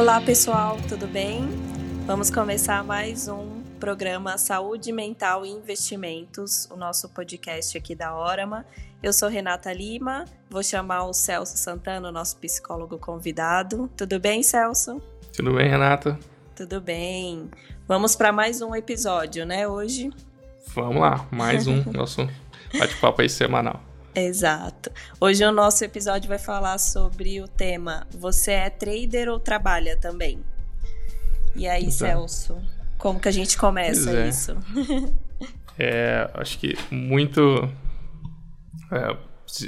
Olá, pessoal, tudo bem? Vamos começar mais um programa Saúde Mental e Investimentos, o nosso podcast aqui da Orama. Eu sou Renata Lima, vou chamar o Celso Santana, nosso psicólogo convidado. Tudo bem, Celso? Tudo bem, Renata? Tudo bem. Vamos para mais um episódio, né, hoje? Vamos lá, mais um nosso bate-papo aí semanal. Exato. Hoje o nosso episódio vai falar sobre o tema Você é trader ou trabalha também? E aí, Exato. Celso, como que a gente começa é. isso? é, acho que muito. É,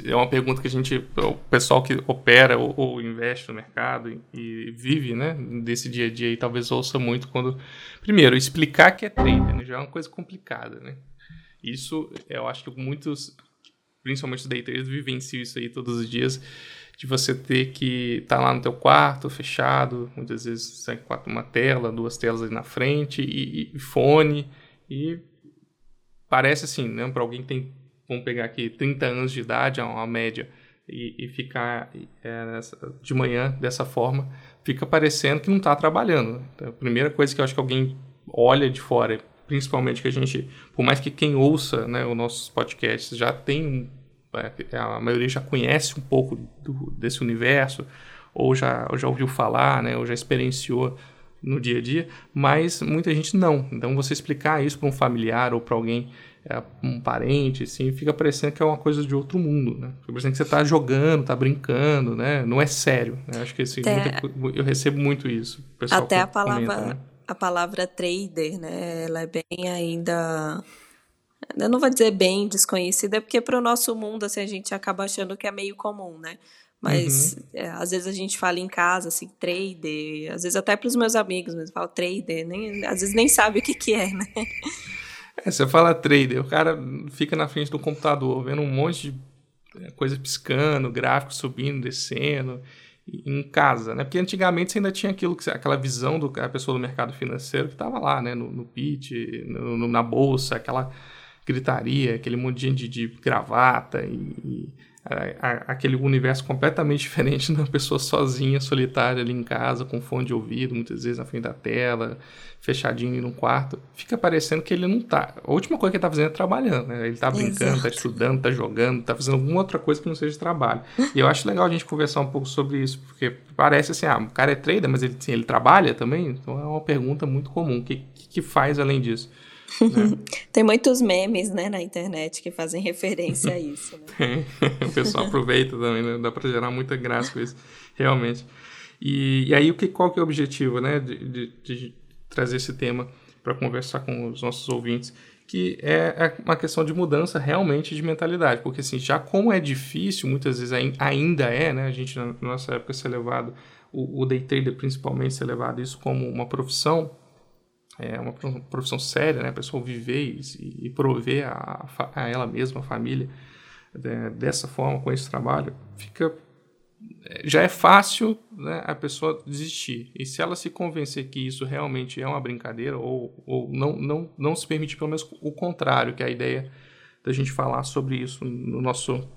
é, uma pergunta que a gente. O pessoal que opera ou, ou investe no mercado e, e, vive, né, desse dia a dia e talvez ouça muito quando. Primeiro, explicar que é trader, né, já é uma coisa complicada, né? Isso eu acho que muitos principalmente os day traders, vivenciam isso aí todos os dias, de você ter que estar tá lá no teu quarto, fechado, muitas vezes uma tela, duas telas ali na frente, e, e fone, e parece assim, né, para alguém que tem, vamos pegar aqui, 30 anos de idade, é uma média, e, e ficar é, de manhã dessa forma, fica parecendo que não está trabalhando. Então, a primeira coisa que eu acho que alguém olha de fora principalmente que a gente, por mais que quem ouça né, os nossos podcasts já tem, é, a maioria já conhece um pouco do, desse universo, ou já, ou já ouviu falar, né, ou já experienciou no dia a dia, mas muita gente não. Então você explicar isso para um familiar ou para alguém, é, um parente, assim, fica parecendo que é uma coisa de outro mundo, né? Fica parecendo que você está jogando, está brincando, né? Não é sério. Né? Acho que assim, muita, eu recebo muito isso. Até a palavra comenta, né? A palavra trader, né? Ela é bem ainda. Eu não vou dizer bem desconhecida, porque para o nosso mundo assim, a gente acaba achando que é meio comum, né? Mas uhum. é, às vezes a gente fala em casa, assim, trader, às vezes até para os meus amigos, mas falo trader, nem, às vezes nem sabe o que, que é, né? É, você fala trader, o cara fica na frente do computador vendo um monte de é, coisa piscando, gráfico subindo, descendo em casa, né? Porque antigamente você ainda tinha aquilo, aquela visão do a pessoa do mercado financeiro que estava lá, né? No, no pitch, no, no, na bolsa, aquela gritaria, aquele monte de de gravata e, aquele universo completamente diferente de uma pessoa sozinha, solitária ali em casa, com fone de ouvido, muitas vezes na frente da tela, fechadinho no quarto. Fica parecendo que ele não tá. A última coisa que ele tá fazendo é trabalhando, né? Ele tá brincando, tá Exato. tá estudando, tá jogando, tá fazendo alguma outra coisa que não seja trabalho. e eu acho legal a gente conversar um pouco sobre isso, porque parece assim, ah, o cara é trader, mas ele, assim, ele trabalha também? Então é uma pergunta muito comum. O que, que faz além disso? Né? Tem muitos memes, né, na internet que fazem referência a isso. Né? o pessoal aproveita também, né? Dá para gerar muita graça com isso, realmente. E, e aí, o que, qual que é o objetivo, né, de, de, de trazer esse tema para conversar com os nossos ouvintes? Que é, é uma questão de mudança realmente de mentalidade, porque assim, já como é difícil, muitas vezes ainda é, né, a gente na nossa época ser levado, o, o day trader principalmente ser levado isso como uma profissão, é uma profissão séria, né? A pessoa viver e, e prover a, a, ela mesma, a família, né? dessa forma, com esse trabalho, fica é, já é fácil né, a pessoa desistir. E se ela se convencer que isso realmente é uma brincadeira, ou, ou não, não, não se permitir pelo menos o contrário, que é a ideia da gente falar sobre isso no nosso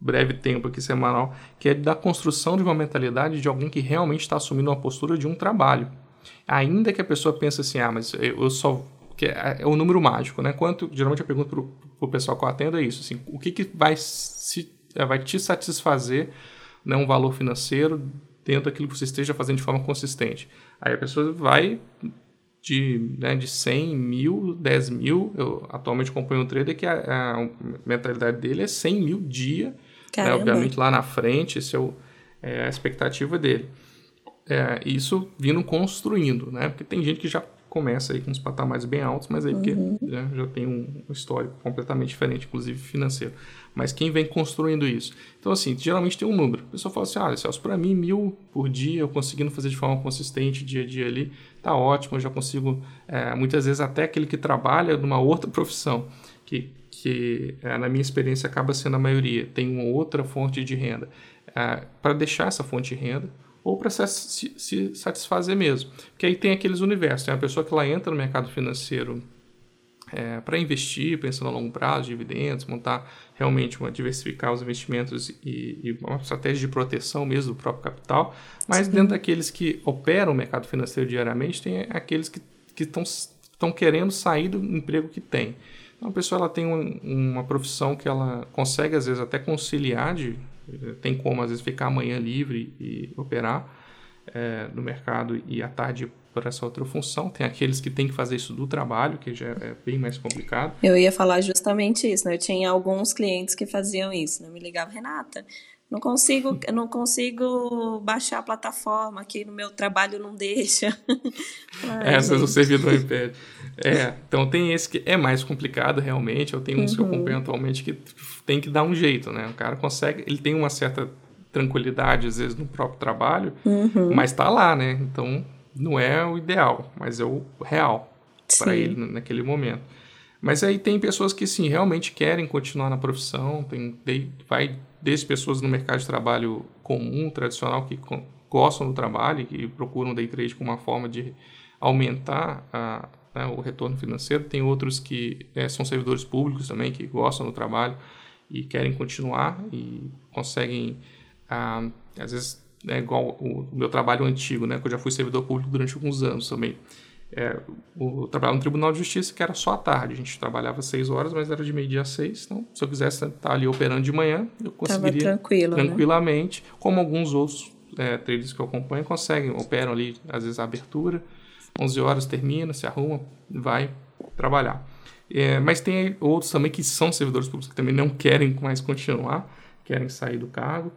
breve tempo aqui semanal, que é da construção de uma mentalidade de alguém que realmente está assumindo uma postura de um trabalho. Ainda que a pessoa pense assim, ah, mas eu só. Que é, é o número mágico, né? Quanto, geralmente eu pergunto pro, pro pessoal que eu atendo é isso, assim, o que, que vai, se, é, vai te satisfazer né, um valor financeiro dentro daquilo que você esteja fazendo de forma consistente. Aí a pessoa vai de, né, de 100 mil, 10 mil. Eu atualmente acompanho um trader que a, a mentalidade dele é 100 mil dia. Né, obviamente lá na frente, esse é, o, é a expectativa dele é, isso vindo construindo, né? Porque tem gente que já começa aí com uns patamares bem altos, mas aí uhum. porque né, já tem um histórico completamente diferente, inclusive financeiro. Mas quem vem construindo isso? Então, assim, geralmente tem um número. A pessoa fala assim, ah, Celso, para mim, mil por dia, eu conseguindo fazer de forma consistente, dia a dia ali, tá ótimo, eu já consigo, é, muitas vezes até aquele que trabalha numa outra profissão, que, que é, na minha experiência acaba sendo a maioria, tem uma outra fonte de renda. É, para deixar essa fonte de renda, ou para se, se, satisfazer mesmo. Porque aí tem aqueles universos. Tem uma pessoa que ela entra no mercado financeiro é, para investir, pensando a longo prazo, dividendos, montar realmente uma diversificar os investimentos e, e, uma estratégia de proteção mesmo do próprio capital. Mas Sim. dentro daqueles que operam o mercado financeiro diariamente, tem aqueles que estão querendo sair do emprego que tem. Então, a pessoa ela tem um, uma profissão que ela consegue, às vezes, até conciliar, de, tem como, às vezes, ficar amanhã livre e operar é, no mercado e à tarde por essa outra função. Tem aqueles que têm que fazer isso do trabalho, que já é bem mais complicado. Eu ia falar justamente isso, né? Eu tinha alguns clientes que faziam isso, né? Me ligava, Renata, não consigo, não consigo baixar a plataforma aqui no meu trabalho não deixa. Ai, Essas o servidor impede. É, então tem esse que é mais complicado realmente. Eu tenho uns uhum. que eu uhum. acompanho atualmente que tem que dar um jeito, né? O cara consegue, ele tem uma certa tranquilidade às vezes no próprio trabalho, uhum. mas está lá, né? Então não é o ideal, mas é o real para ele naquele momento. Mas aí tem pessoas que sim, realmente querem continuar na profissão, tem, vai desde pessoas no mercado de trabalho comum, tradicional, que gostam do trabalho e procuram day trade como uma forma de aumentar a, né, o retorno financeiro. Tem outros que é, são servidores públicos também, que gostam do trabalho e querem continuar e conseguem, ah, às vezes, é igual o, meu trabalho antigo, né, que eu já fui servidor público durante alguns anos também. É, o trabalho no Tribunal de Justiça, que era só à tarde. A gente trabalhava seis horas, mas era de meio-dia a seis. Então, se eu quisesse estar ali operando de manhã, eu conseguiria tranquilo, né? tranquilamente, né? como alguns outros é, traders que eu acompanho conseguem, operam ali, às vezes, a abertura, 11 horas termina, se arruma, vai trabalhar. É, mas tem outros também que são servidores públicos que também não querem mais continuar, querem sair do cargo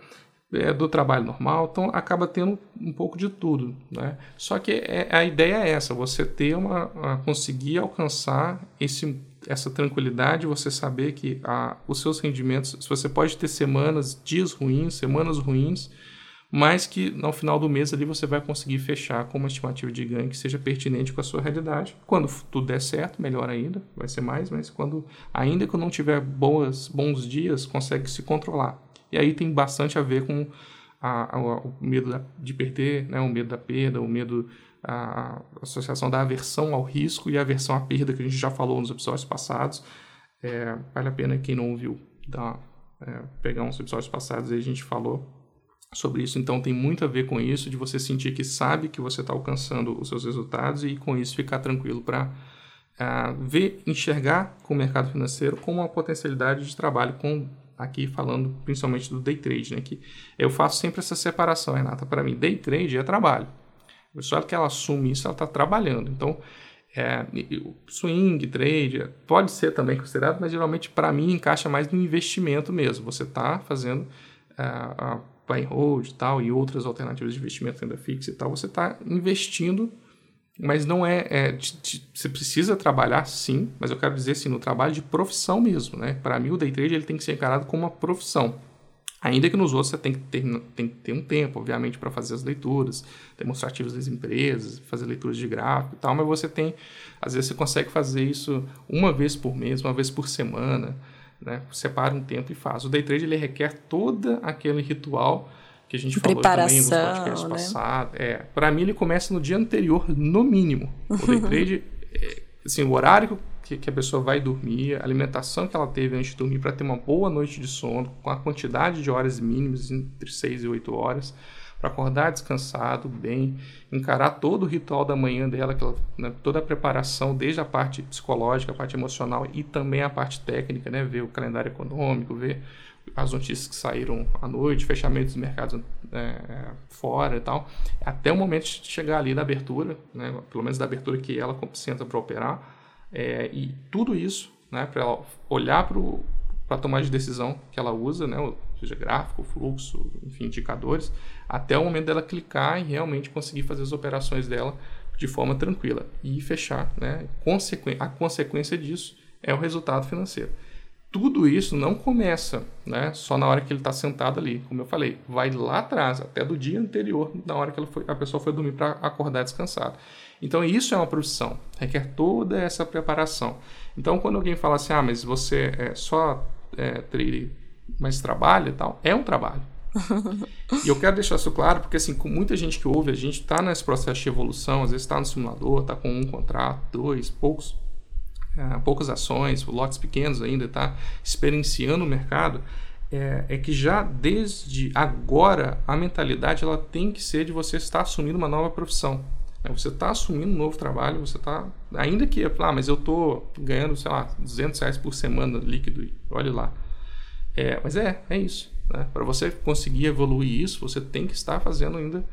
é, do trabalho normal, então acaba tendo um pouco de tudo, né? Só que é, a ideia é essa, você ter uma, conseguir alcançar esse, essa tranquilidade, você saber que a, os seus rendimentos, você pode ter semanas, dias ruins, semanas ruins, mas que no final do mês ali você vai conseguir fechar com uma estimativa de ganho que seja pertinente com a sua realidade. Quando tudo der certo, melhor ainda, vai ser mais, mas quando ainda que não tiver boas, bons dias, consegue se controlar. E aí tem bastante a ver com a, a, o medo de perder, né? o medo da perda, o medo, a, a, associação da aversão ao risco e a aversão à perda, que a gente já falou nos episódios passados. É, vale a pena quem não ouviu dar, é, pegar uns episódios passados aí a gente falou sobre isso. Então tem muito a ver com isso, de você sentir que sabe que você está alcançando os seus resultados e com isso ficar tranquilo para uh, é, ver, enxergar com o mercado financeiro como uma potencialidade de trabalho com aqui falando principalmente do day trade, né? Que eu faço sempre essa separação, Renata. Para mim, day trade é trabalho. A pessoa que ela assume isso, ela está trabalhando. Então, é, swing, trade, pode ser também considerado, mas geralmente para mim encaixa mais no investimento mesmo. Você está fazendo uh, a buy and hold e tal, e outras alternativas de investimento, renda fixa e tal. Você está investindo mas não é, é de, de, você precisa trabalhar sim, mas eu quero dizer assim, no trabalho de profissão mesmo, né? Para mim o day trade ele tem que ser encarado como uma profissão. Ainda que nos outros você tem que ter, tem que ter um tempo, obviamente, para fazer as leituras demonstrativas das empresas, fazer leituras de gráfico e tal, mas você tem, às vezes você consegue fazer isso uma vez por mês, uma vez por semana, né? Separa um tempo e faz. O day trade ele requer todo aquele ritual que a gente falou também nos podcasts né? passados. É, para mim, ele começa no dia anterior, no mínimo. O day trade, é, assim, o horário que, que, a pessoa vai dormir, a alimentação que ela teve antes de dormir para ter uma boa noite de sono, com a quantidade de horas mínimas, entre 6 e 8 horas, para acordar descansado, bem, encarar todo o ritual da manhã dela, ela, né, toda a preparação, desde a parte psicológica, a parte emocional e também a parte técnica, né, ver o calendário econômico, ver as notícias que saíram à noite, fechamentos dos mercados é, fora e tal, até o momento de chegar ali da abertura, né, pelo menos da abertura que ela senta para operar, é, e tudo isso, né, para ela olhar para a tomada de decisão que ela usa, né, seja gráfico, fluxo, enfim, indicadores, até o momento dela clicar e realmente conseguir fazer as operações dela de forma tranquila e fechar, né, a consequência disso é o resultado financeiro tudo isso não começa né, só na hora que ele está sentado ali. Como eu falei, vai lá atrás, até do dia anterior, na hora que foi, a pessoa foi dormir para acordar descansado. Então, isso é uma profissão, requer toda essa preparação. Então, quando alguém fala assim, ah, mas você é só é, treine, mas trabalha e tal, é um trabalho. e eu quero deixar isso claro, porque assim, com muita gente que ouve, a gente está nesse processo de evolução, às vezes está no simulador, está com um contrato, dois, poucos é, poucas ações, lotes pequenos ainda, está experienciando o mercado, é, é, que já desde agora a mentalidade ela tem que ser de você estar assumindo uma nova profissão. Né? Você está assumindo um novo trabalho, você está. Ainda que, ah, mas eu estou ganhando, sei lá, 200 reais por semana líquido, olhe lá. É, mas é, é isso. Né? Para você conseguir evoluir isso, você tem que estar fazendo ainda,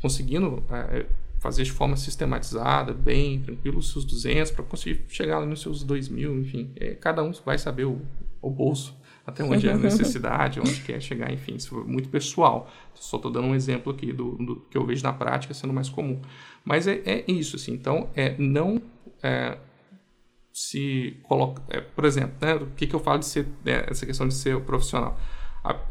conseguindo é, fazer de forma sistematizada, bem, tranquilo, os seus 200, para conseguir chegar nos seus 2 mil, enfim. É, cada um vai saber o, o bolso até onde é a necessidade, onde quer chegar, enfim, isso é muito pessoal. Só estou dando um exemplo aqui do, do, que eu vejo na prática sendo mais comum. Mas é, é isso, assim, então, é não é, se coloca, é, por exemplo, né, o que, que eu falo de ser, né, essa questão de ser profissional?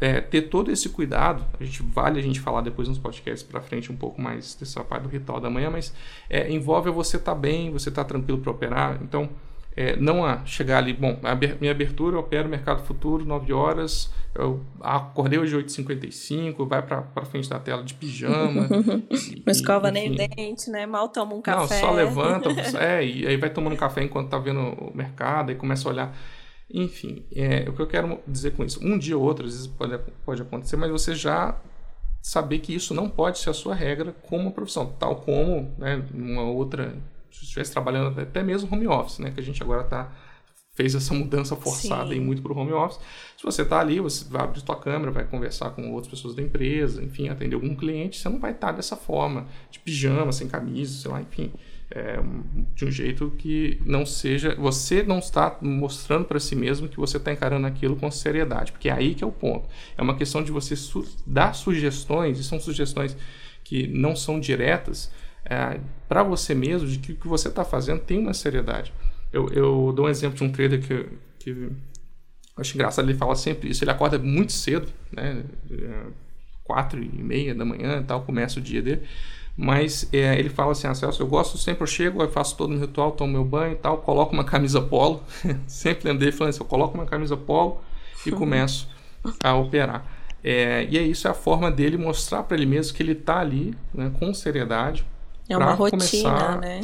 É, ter todo esse cuidado, a gente vale a gente falar depois nos podcasts para frente um pouco mais dessa parte do ritual da manhã, mas é, envolve você estar tá bem, você estar tá tranquilo para operar. Então, é, não a chegar ali, bom, a minha abertura eu opero mercado futuro, 9 horas, eu acordei hoje 8h55, vai para frente da tela de pijama. não escova nem dente, né? Mal toma um café. Não, só levanta, é, e aí vai tomando café enquanto tá vendo o mercado, aí começa a olhar. Enfim, é, o que eu quero dizer com isso, um dia ou outro, às vezes pode, pode acontecer, mas você já saber que isso não pode ser a sua regra como profissão, tal como né, uma outra se estivesse trabalhando até mesmo home office, né? Que a gente agora tá fez essa mudança forçada e muito para o home office. Se você está ali, você vai abrir sua câmera, vai conversar com outras pessoas da empresa, enfim, atender algum cliente, você não vai estar tá dessa forma, de pijama, sem camisa, sei lá, enfim, é, de um jeito que não seja, você não está mostrando para si mesmo que você está encarando aquilo com seriedade, porque é aí que é o ponto. É uma questão de você su dar sugestões, e são sugestões que não são diretas, é, para você mesmo de que o que você está fazendo tem uma seriedade. Eu, eu, dou um exemplo de um trader que, que eu acho engraçado, ele fala sempre isso. Ele acorda muito cedo, né? É, quatro e meia da manhã e tal, começa o dia dele. Mas é, ele fala assim, ah, Celso, eu gosto, sempre eu chego, eu faço todo o ritual, tomo meu banho e tal, coloco uma camisa polo. sempre lembro dele falando assim, eu coloco uma camisa polo e começo a operar. É, e é isso, é a forma dele mostrar para ele mesmo que ele está ali né, com seriedade, é uma rotina, começar, né?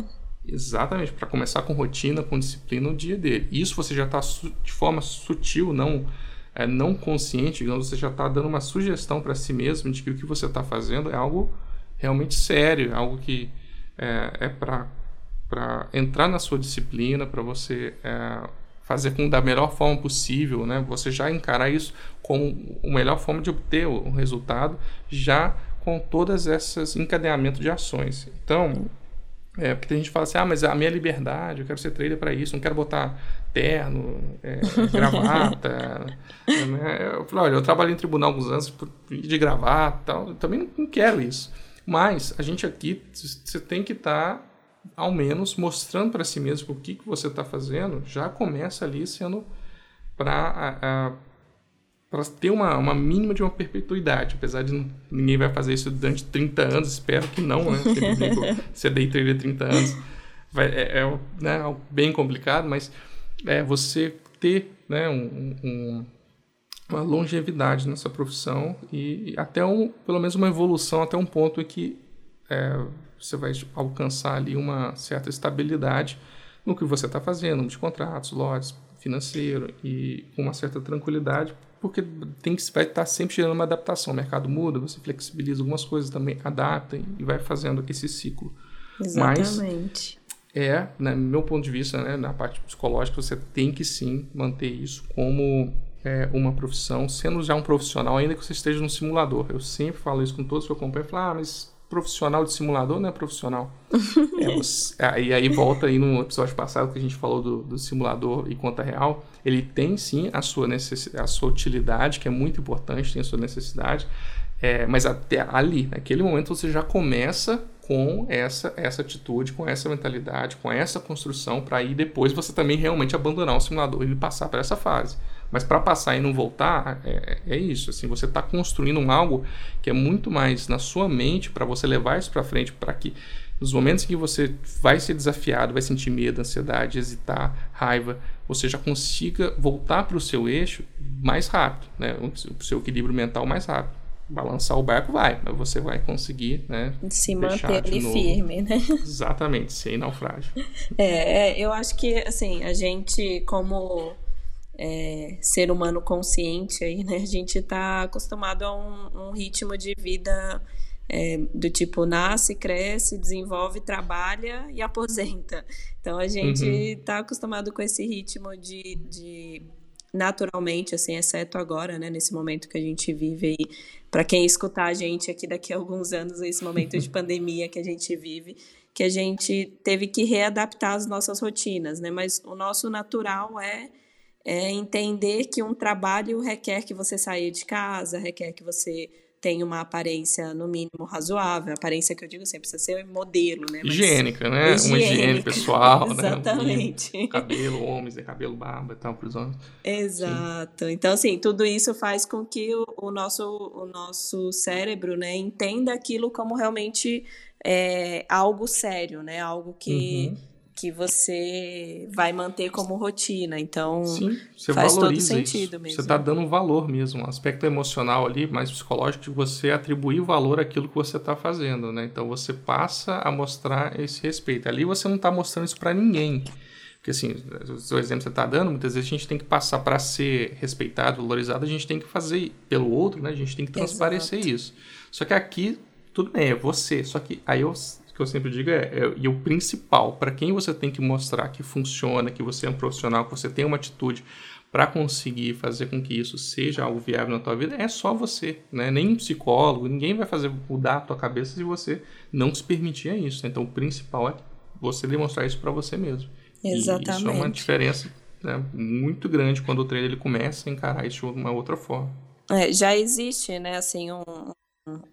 Exatamente, para começar com rotina, com disciplina no dia dele. Isso você já está de forma sutil, não é, não consciente, digamos, você já está dando uma sugestão para si mesmo de que o que você está fazendo é algo realmente sério, algo que é, é para entrar na sua disciplina, para você é, fazer com da melhor forma possível, né? Você já encarar isso como a melhor forma de obter o resultado, já com todas essas encadeamento de ações. Então, é, porque a gente fala assim, ah, mas a minha liberdade, eu quero ser trader para isso, não quero botar terno, é, gravata. né? Eu falei, olha, eu trabalhei em tribunal alguns anos de gravata tal, eu também não quero isso. Mas a gente aqui, você tem que estar, tá, ao menos, mostrando para si mesmo o que, que você está fazendo, já começa ali sendo para para ter uma, uma mínima de uma perpetuidade, apesar de não, ninguém vai fazer isso durante 30 anos, espero que não, né? Você day trader 30 anos vai, é, é né, bem complicado, mas é você ter né, um, um, uma longevidade nessa profissão e, e, até um, pelo menos uma evolução até um ponto em que é, você vai alcançar ali uma certa estabilidade no que você está fazendo, de contratos, lotes, financeiro e com uma certa tranquilidade porque tem que vai estar sempre gerando uma adaptação. O mercado muda, você flexibiliza algumas coisas também, adapta e vai fazendo esse ciclo. Exatamente. Mas é, né, no meu ponto de vista, né, na parte psicológica, você tem que sim manter isso como é, uma profissão, sendo já um profissional, ainda que você esteja no simulador. Eu sempre falo isso com todos que eu acompanho. Falo, ah, mas profissional de simulador não é profissional. é, você, é, e aí volta aí no episódio passado que a gente falou do, do simulador e conta real. Ele tem sim a sua, necessidade, a sua utilidade, que é muito importante, tem a sua necessidade. É, mas até ali, naquele momento, você já começa com essa, essa atitude, com essa mentalidade, com essa construção, para aí depois você também realmente abandonar o simulador e passar para essa fase. Mas para passar e não voltar, é, é isso. Assim, você está construindo um algo que é muito mais na sua mente para você levar isso para frente, para que nos momentos em que você vai ser desafiado, vai sentir medo, ansiedade, hesitar, raiva, você já consiga voltar para o seu eixo mais rápido, né? o seu equilíbrio mental mais rápido. balançar o barco vai, mas você vai conseguir, né? Se manter firme, né? Exatamente, sem naufrágio. É, é, eu acho que, assim, a gente, como é, ser humano consciente aí, né? A gente está acostumado a um, um, ritmo de vida é, do tipo nasce, cresce, desenvolve, trabalha e aposenta. Então a gente está uhum. acostumado com esse ritmo de, de naturalmente, assim, exceto agora, né, nesse momento que a gente vive aí, para quem escutar a gente aqui daqui a alguns anos, esse momento de pandemia que a gente vive, que a gente teve que readaptar as nossas rotinas, né? Mas o nosso natural é, é entender que um trabalho requer que você saia de casa, requer que você tem uma aparência, no mínimo, razoável. Aparência que eu digo sempre, precisa ser modelo, né? Mas... Higiênica, né? Higiênica. Uma higiene pessoal, né? Exatamente. né? Cabelo, homens, é cabelo, barba e tal, para os homens. Exato. Sim. Então, assim, tudo isso faz com que o, o, nosso, o nosso cérebro, né, entenda aquilo como realmente é, algo sério, né? Algo que... Uhum que você vai manter como rotina. Então, Sim, você faz todo sentido isso. mesmo. Você está dando valor mesmo, um aspecto emocional ali, mais psicológico, de você atribuir valor àquilo que você está fazendo, né? Então, você passa a mostrar esse respeito. Ali você não está mostrando isso para ninguém. Porque, assim, o seu exemplo que você está dando, muitas vezes a gente tem que passar para ser respeitado, valorizado, a gente tem que fazer pelo outro, né? A gente tem que transparecer Exato. isso. Só que aqui, tudo bem, é você. Só que aí eu que eu sempre digo é, é e o principal, para quem você tem que mostrar que funciona, que você é um profissional, que você tem uma atitude para conseguir fazer com que isso seja algo viável na tua vida, é só você, né? Nem um psicólogo, ninguém vai fazer mudar a tua cabeça se você não se permitir a isso. Então, o principal é você demonstrar isso para você mesmo. Exatamente. E isso é uma diferença né, muito grande quando o treino ele começa a encarar isso de uma outra forma. É, já existe, né, assim, um,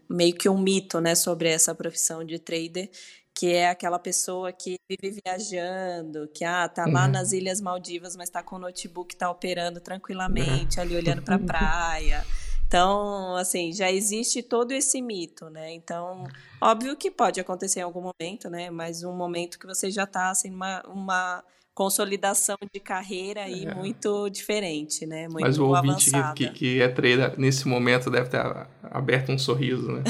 meio que um mito, né, sobre essa profissão de trader, que é aquela pessoa que vive viajando, que ah, tá lá uhum. nas Ilhas Maldivas, mas tá com o notebook, tá operando tranquilamente, uhum. ali olhando para a praia. Então, assim, já existe todo esse mito, né? Então, óbvio que pode acontecer em algum momento, né? Mas um momento que você já tá assim uma, uma consolidação de carreira aí é. muito diferente, né? Muito Mas o ouvinte que, que, é trader nesse momento deve ter aberto um sorriso, né?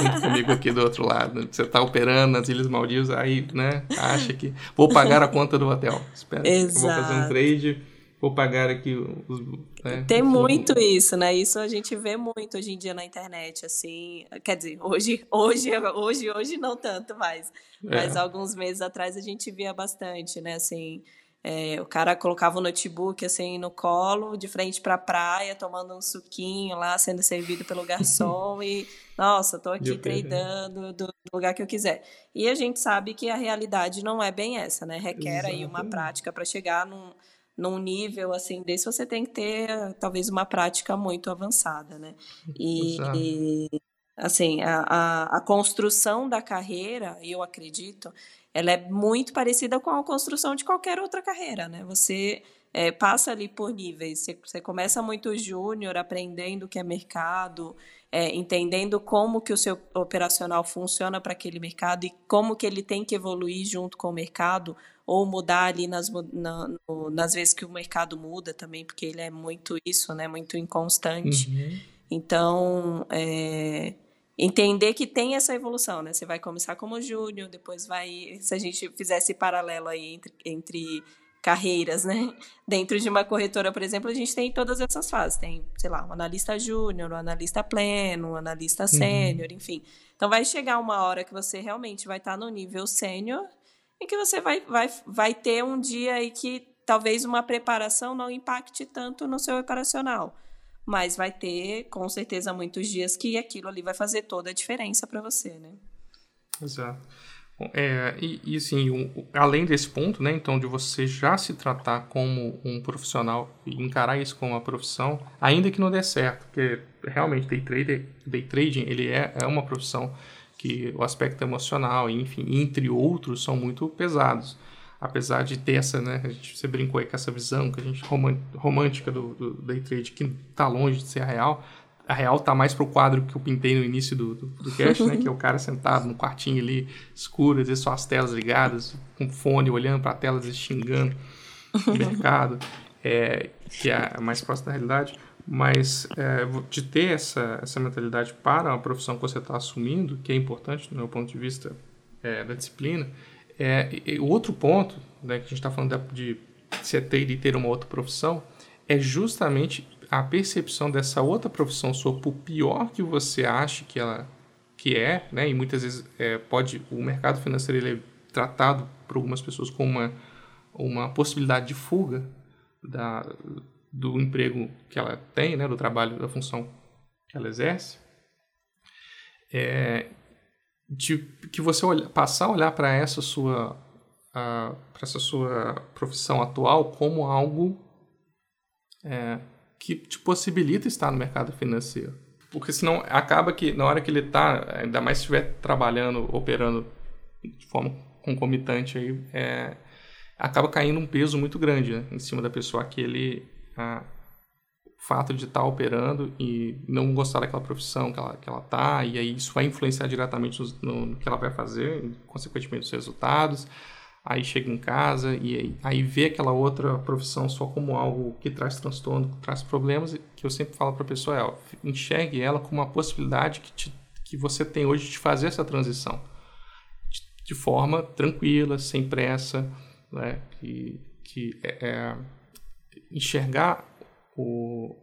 Junto comigo aqui do outro lado. Você está operando nas Ilhas Maldivas, aí, né? Acha que vou pagar a conta do hotel. Espera, Exato. vou fazer um trade vou pagar aqui os. Né, Tem muito isso, né? Isso a gente vê muito hoje em dia na internet, assim. Quer dizer, hoje, hoje, hoje, hoje não tanto mais. É. Mas alguns meses atrás a gente via bastante, né? Assim, é, o cara colocava o notebook assim no colo, de frente para a praia, tomando um suquinho lá, sendo servido pelo garçom e, nossa, tô aqui tradando do lugar que eu quiser. E a gente sabe que a realidade não é bem essa, né? Requer Exato. aí uma prática para chegar num, num nível assim desse, você tem que ter talvez uma prática muito avançada, né? E, e assim, a, a, a construção da carreira, eu acredito, ela é muito parecida com a construção de qualquer outra carreira, né? Você é, passa ali por níveis. Você, você começa muito júnior, aprendendo o que é mercado, é, entendendo como que o seu operacional funciona para aquele mercado e como que ele tem que evoluir junto com o mercado ou mudar ali nas, na, no, nas vezes que o mercado muda também, porque ele é muito isso, né? Muito inconstante. Uhum. Então, é, entender que tem essa evolução, né? Você vai começar como júnior, depois vai, se a gente fizesse paralelo aí entre, entre carreiras, né? Dentro de uma corretora, por exemplo, a gente tem todas essas fases. Tem, sei lá, um analista júnior, um analista pleno, um analista uhum. sênior, uhum. enfim. Então vai chegar uma hora que você realmente vai estar no nível sênior e que você vai, vai, vai ter um dia aí que talvez uma preparação não impacte tanto no seu operacional mas vai ter com certeza muitos dias que aquilo ali vai fazer toda a diferença para você, né? Exato. É, e, e assim, um, além desse ponto, né, então de você já se tratar como um profissional e encarar isso como uma profissão, ainda que não dê certo, porque realmente day, trader, day trading ele é, é uma profissão que o aspecto emocional, enfim, entre outros, são muito pesados apesar de ter essa, né, a gente, você brincou aí com essa visão que a gente romântica do, do day trade que está longe de ser a real. A real tá mais pro quadro que eu pintei no início do, do, do cast, né, que é o cara sentado no quartinho ali, escuro, às vezes só as telas ligadas, com fone, olhando para a tela, às vezes xingando o mercado, é, que é mais próximo da realidade. mas é, de ter essa, essa mentalidade para a profissão que você está assumindo, que é importante do meu ponto de vista é, da disciplina, é, o outro ponto né, que a gente está falando de, ser ter e ter uma outra profissão é justamente a percepção dessa outra profissão sua, por pior que você ache que ela que é, né, e muitas vezes é, pode o mercado financeiro ele é tratado por algumas pessoas como uma, uma possibilidade de fuga da, do emprego que ela tem, né, do trabalho, da função que ela exerce, é, de que você olha, passar a olhar para essa sua para essa sua profissão atual como algo é, que te possibilita estar no mercado financeiro. Porque senão acaba que na hora que ele está, ainda mais se estiver trabalhando, operando de forma concomitante, aí, é, acaba caindo um peso muito grande né, em cima da pessoa, aquele a, o fato de estar tá operando e não gostar daquela profissão que ela, que ela tá, e aí isso vai influenciar diretamente no, no que ela vai fazer, consequentemente nos resultados aí chega em casa e aí, aí vê aquela outra profissão só como algo que traz transtorno, que traz problemas, que eu sempre falo para a pessoa é, ó, enxergue ela como uma possibilidade que, te, que você tem hoje de fazer essa transição de, de forma tranquila, sem pressa, né? que, que é, é, enxergar o,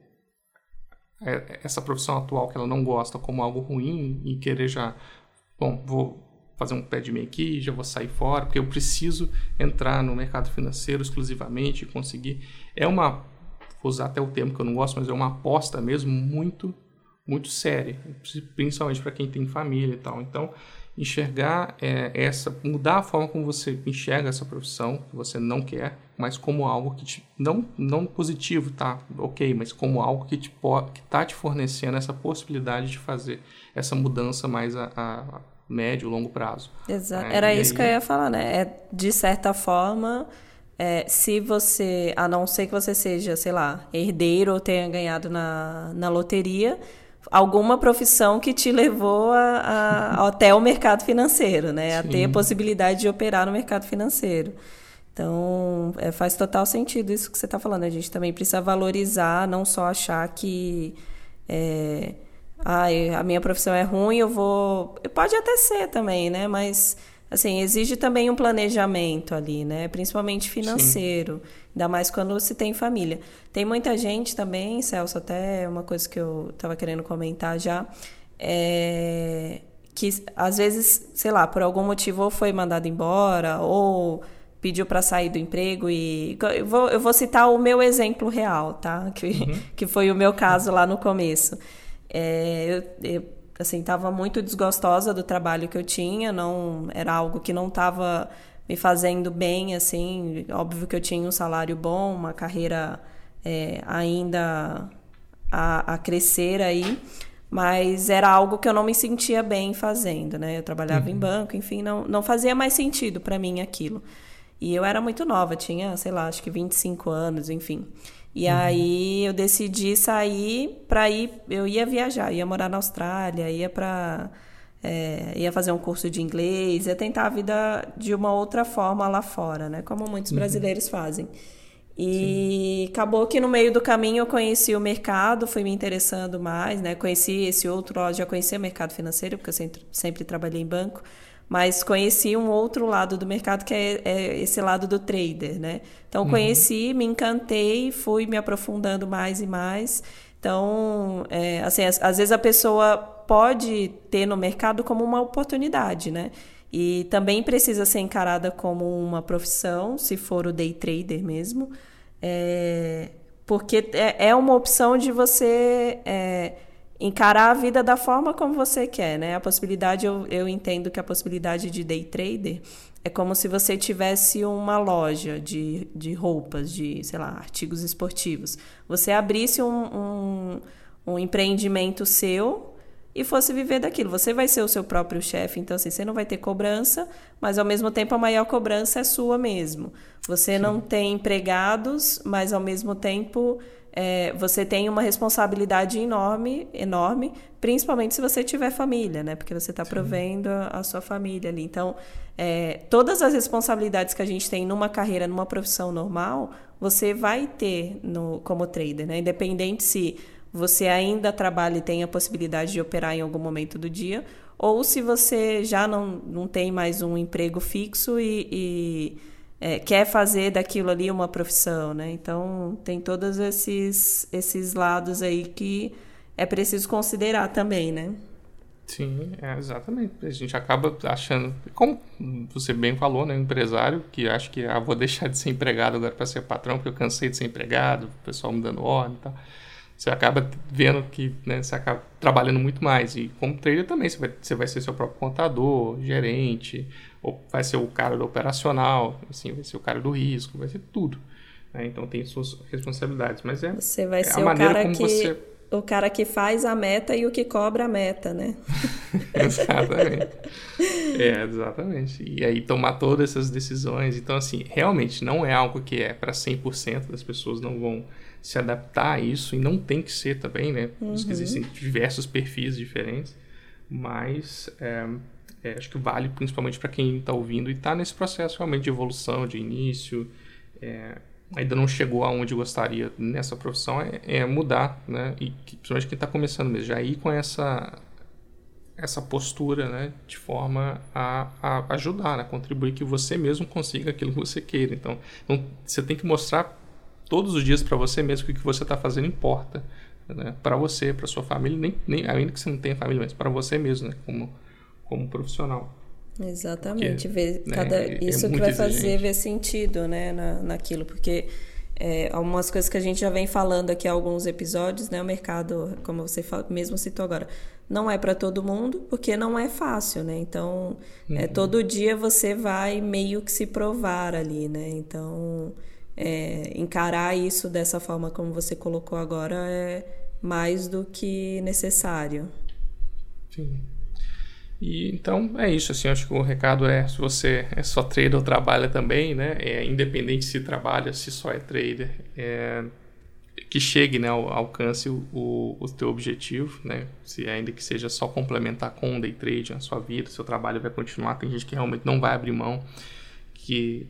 é, essa profissão atual que ela não gosta como algo ruim e querer já, bom, vou fazer um pé de meia aqui, já vou sair fora, porque eu preciso entrar no mercado financeiro exclusivamente e conseguir. É uma, vou usar até o termo que eu não gosto, mas é uma aposta mesmo muito, muito séria, principalmente para quem tem família e tal. Então, enxergar é, essa, mudar a forma como você enxerga essa profissão que você não quer, mas como algo que te, não, não positivo, tá? Ok, mas como algo que te que está te fornecendo essa possibilidade de fazer essa mudança mais a, a médio, longo prazo. Exato. É, Era isso aí... que eu ia falar, né? É, de certa forma, é, se você, a não ser que você seja, sei lá, herdeiro ou tenha ganhado na, na loteria, alguma profissão que te levou a, a, até o mercado financeiro, né? Sim. A ter a possibilidade de operar no mercado financeiro. Então, é, faz total sentido isso que você está falando. A gente também precisa valorizar, não só achar que é, ah, a minha profissão é ruim, eu vou. Pode até ser também, né? Mas assim, exige também um planejamento ali, né? Principalmente financeiro. Sim. Ainda mais quando se tem família. Tem muita gente também, Celso, até uma coisa que eu estava querendo comentar já, é que às vezes, sei lá, por algum motivo ou foi mandado embora ou pediu para sair do emprego e eu vou, eu vou citar o meu exemplo real, tá? Que, uhum. que foi o meu caso lá no começo. É, eu, eu assim estava muito desgostosa do trabalho que eu tinha, não era algo que não estava me fazendo bem, assim, óbvio que eu tinha um salário bom, uma carreira é, ainda a, a, crescer aí, mas era algo que eu não me sentia bem fazendo, né? Eu trabalhava uhum. em banco, enfim, não, não fazia mais sentido para mim aquilo. E eu era muito nova, tinha, sei lá, acho que 25 anos, enfim. E uhum. aí eu decidi sair para ir. Eu ia viajar, ia morar na Austrália, ia para. É, ia fazer um curso de inglês, ia tentar a vida de uma outra forma lá fora, né? Como muitos uhum. brasileiros fazem. E Sim. acabou que no meio do caminho eu conheci o mercado, fui me interessando mais, né? Conheci esse outro, já conhecia o mercado financeiro, porque eu sempre, sempre trabalhei em banco mas conheci um outro lado do mercado que é, é esse lado do trader, né? Então uhum. conheci, me encantei, fui me aprofundando mais e mais. Então, é, assim, às, às, vezes a pessoa pode ter no mercado como uma oportunidade, né? E também precisa ser encarada como uma profissão, se for o day trader mesmo, é, porque é, é uma opção de você é, encarar a vida da forma como você quer, né? A possibilidade, eu, eu entendo que a possibilidade de day trader é como se você tivesse uma loja de, de roupas, de, sei lá, artigos esportivos. Você abrisse um, um, um empreendimento seu e fosse viver daquilo. Você vai ser o seu próprio chefe, então assim, você não vai ter cobrança, mas ao mesmo tempo a maior cobrança é sua mesmo. Você Sim. não tem empregados, mas ao mesmo tempo é, você tem uma responsabilidade enorme, enorme, principalmente se você tiver família, né? Porque você está provendo a, a, sua família ali. Então, é, todas as responsabilidades que a gente tem numa carreira, numa profissão normal, você vai ter no, como trader, né? Independente se você ainda trabalha e tem a possibilidade de operar em algum momento do dia, ou se você já não, não tem mais um emprego fixo e, e é, quer fazer daquilo ali uma profissão, né? Então tem todos esses, esses lados aí que é preciso considerar também, né? Sim, é, exatamente. A gente acaba achando, como você bem falou, né, empresário que acha que ah, vou deixar de ser empregado agora para ser patrão, porque eu cansei de ser empregado, o pessoal me dando ordem e tal. Você acaba vendo que né, você acaba trabalhando muito mais. E como trader também, você vai, você vai ser seu próprio contador, gerente, ou vai ser o cara do operacional, assim, vai ser o cara do risco, vai ser tudo. Né? Então tem suas responsabilidades. Mas é, você vai é ser a maneira como que... você o cara que faz a meta e o que cobra a meta, né? exatamente. É, exatamente. E aí tomar todas essas decisões. Então, assim, realmente não é algo que é para 100% das pessoas não vão se adaptar a isso e não tem que ser também, né? Uhum. Existem diversos perfis diferentes, mas é, é, acho que vale principalmente para quem está ouvindo e está nesse processo realmente de evolução, de início. É, ainda não chegou aonde gostaria nessa profissão é, é mudar, né? E principalmente quem está começando mesmo, já ir com essa essa postura, né, de forma a, a ajudar, a contribuir que você mesmo consiga aquilo que você queira. Então, não, você tem que mostrar todos os dias para você mesmo que o que você está fazendo importa, né? para você, para sua família, nem, nem ainda que você não tenha família, mas para você mesmo, né, como como profissional. Exatamente, porque, ver né, cada, é isso é que vai exigente. fazer ver sentido, né, na, naquilo, porque é, algumas coisas que a gente já vem falando aqui há alguns episódios, né, o mercado, como você fala, mesmo citou agora, não é para todo mundo, porque não é fácil, né, então é, uhum. é, todo dia você vai meio que se provar ali, né, então é, encarar isso dessa forma como você colocou agora é mais do que necessário. Sim. E, então é isso, assim, acho que o recado é se você é só trader ou trabalha também, né? É, independente se trabalha, se só é trader, é, que chegue, né, ao, alcance o, o, teu objetivo, né? Se ainda que seja só complementar com o day trade na sua vida, seu trabalho vai continuar. Tem gente que realmente não vai abrir mão, que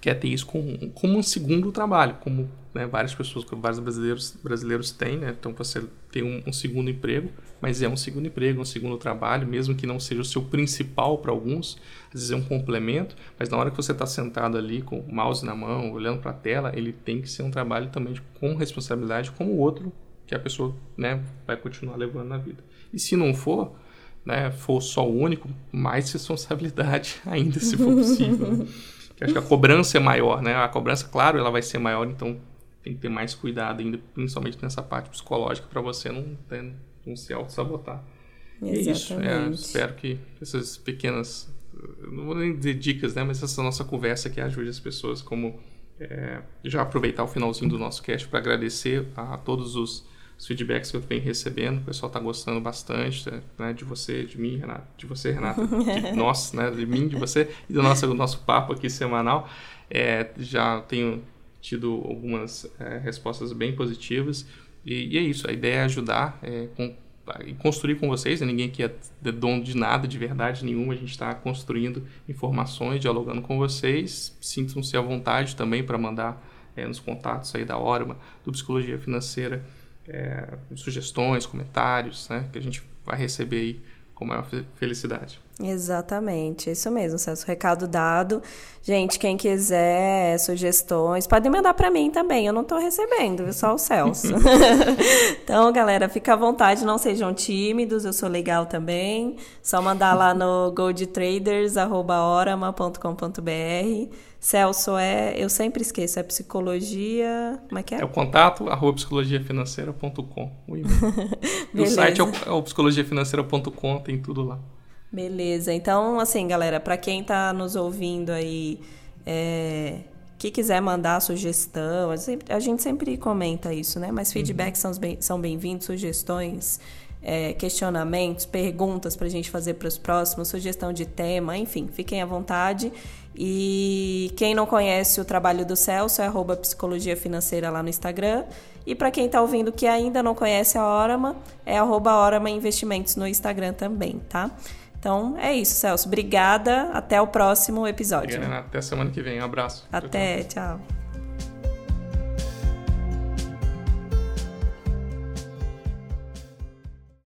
quer ter isso como, como um segundo trabalho, como né, várias pessoas, vários brasileiros, brasileiros têm, né? Então você tem um, um, segundo emprego, mas é um segundo emprego, um segundo trabalho, mesmo que não seja o seu principal para alguns, às vezes é um complemento, mas na hora que você está sentado ali com o mouse na mão, olhando para a tela, ele tem que ser um trabalho também com responsabilidade, como o outro que a pessoa né, vai continuar levando na vida. E se não for, né, for só o único, mais responsabilidade ainda, se for possível. Que acho que a cobrança é maior, né? A cobrança, claro, ela vai ser maior, então tem que ter mais cuidado ainda, principalmente nessa parte psicológica, para você não, ter, não se auto-sabotar. É isso. É, espero que essas pequenas, não vou nem dizer dicas, né? Mas essa nossa conversa que ajude as pessoas como é, já aproveitar o finalzinho do nosso cast para agradecer a todos os os feedbacks que eu venho recebendo, o pessoal está gostando bastante né, de você, de mim, Renata, de você, Renata, de nós, né, de mim, de você e do nosso, do nosso papo aqui semanal. É, já tenho tido algumas é, respostas bem positivas e, e, é isso, a ideia é ajudar é, com, e construir com vocês, né, ninguém aqui é dono de nada, de verdade nenhuma, a gente está construindo informações, dialogando com vocês, sintam-se à vontade também para mandar é, nos contatos aí da Orma, do Psicologia Financeira, é, sugestões, comentários, né, que a gente vai receber aí com maior felicidade. Exatamente, isso mesmo, Celso. Recado dado. Gente, quem quiser sugestões, pode mandar para mim também. Eu não estou recebendo, só o Celso. então, galera, fica à vontade, não sejam tímidos, eu sou legal também. Só mandar lá no goldtraders@orama.com.br. Celso é, eu sempre esqueço, é psicologia, como é que é? É o contato arroba psicologiafinanceira.com. O o site é o, é o psicologiafinanceira.com, tem tudo lá. Beleza. Então, assim, galera, para quem está nos ouvindo aí, é, que quiser mandar sugestão, a gente sempre comenta isso, né? Mas feedbacks uhum. são bem-vindos, sugestões, é, questionamentos, perguntas para a gente fazer para os próximos, sugestão de tema, enfim, fiquem à vontade. E quem não conhece o trabalho do Celso é arroba psicologia financeira lá no Instagram. E para quem está ouvindo que ainda não conhece a Orama, é arroba Orama Investimentos no Instagram também, tá? Então é isso, Celso. Obrigada. Até o próximo episódio. Até semana que vem. Um abraço. Até, tchau. tchau.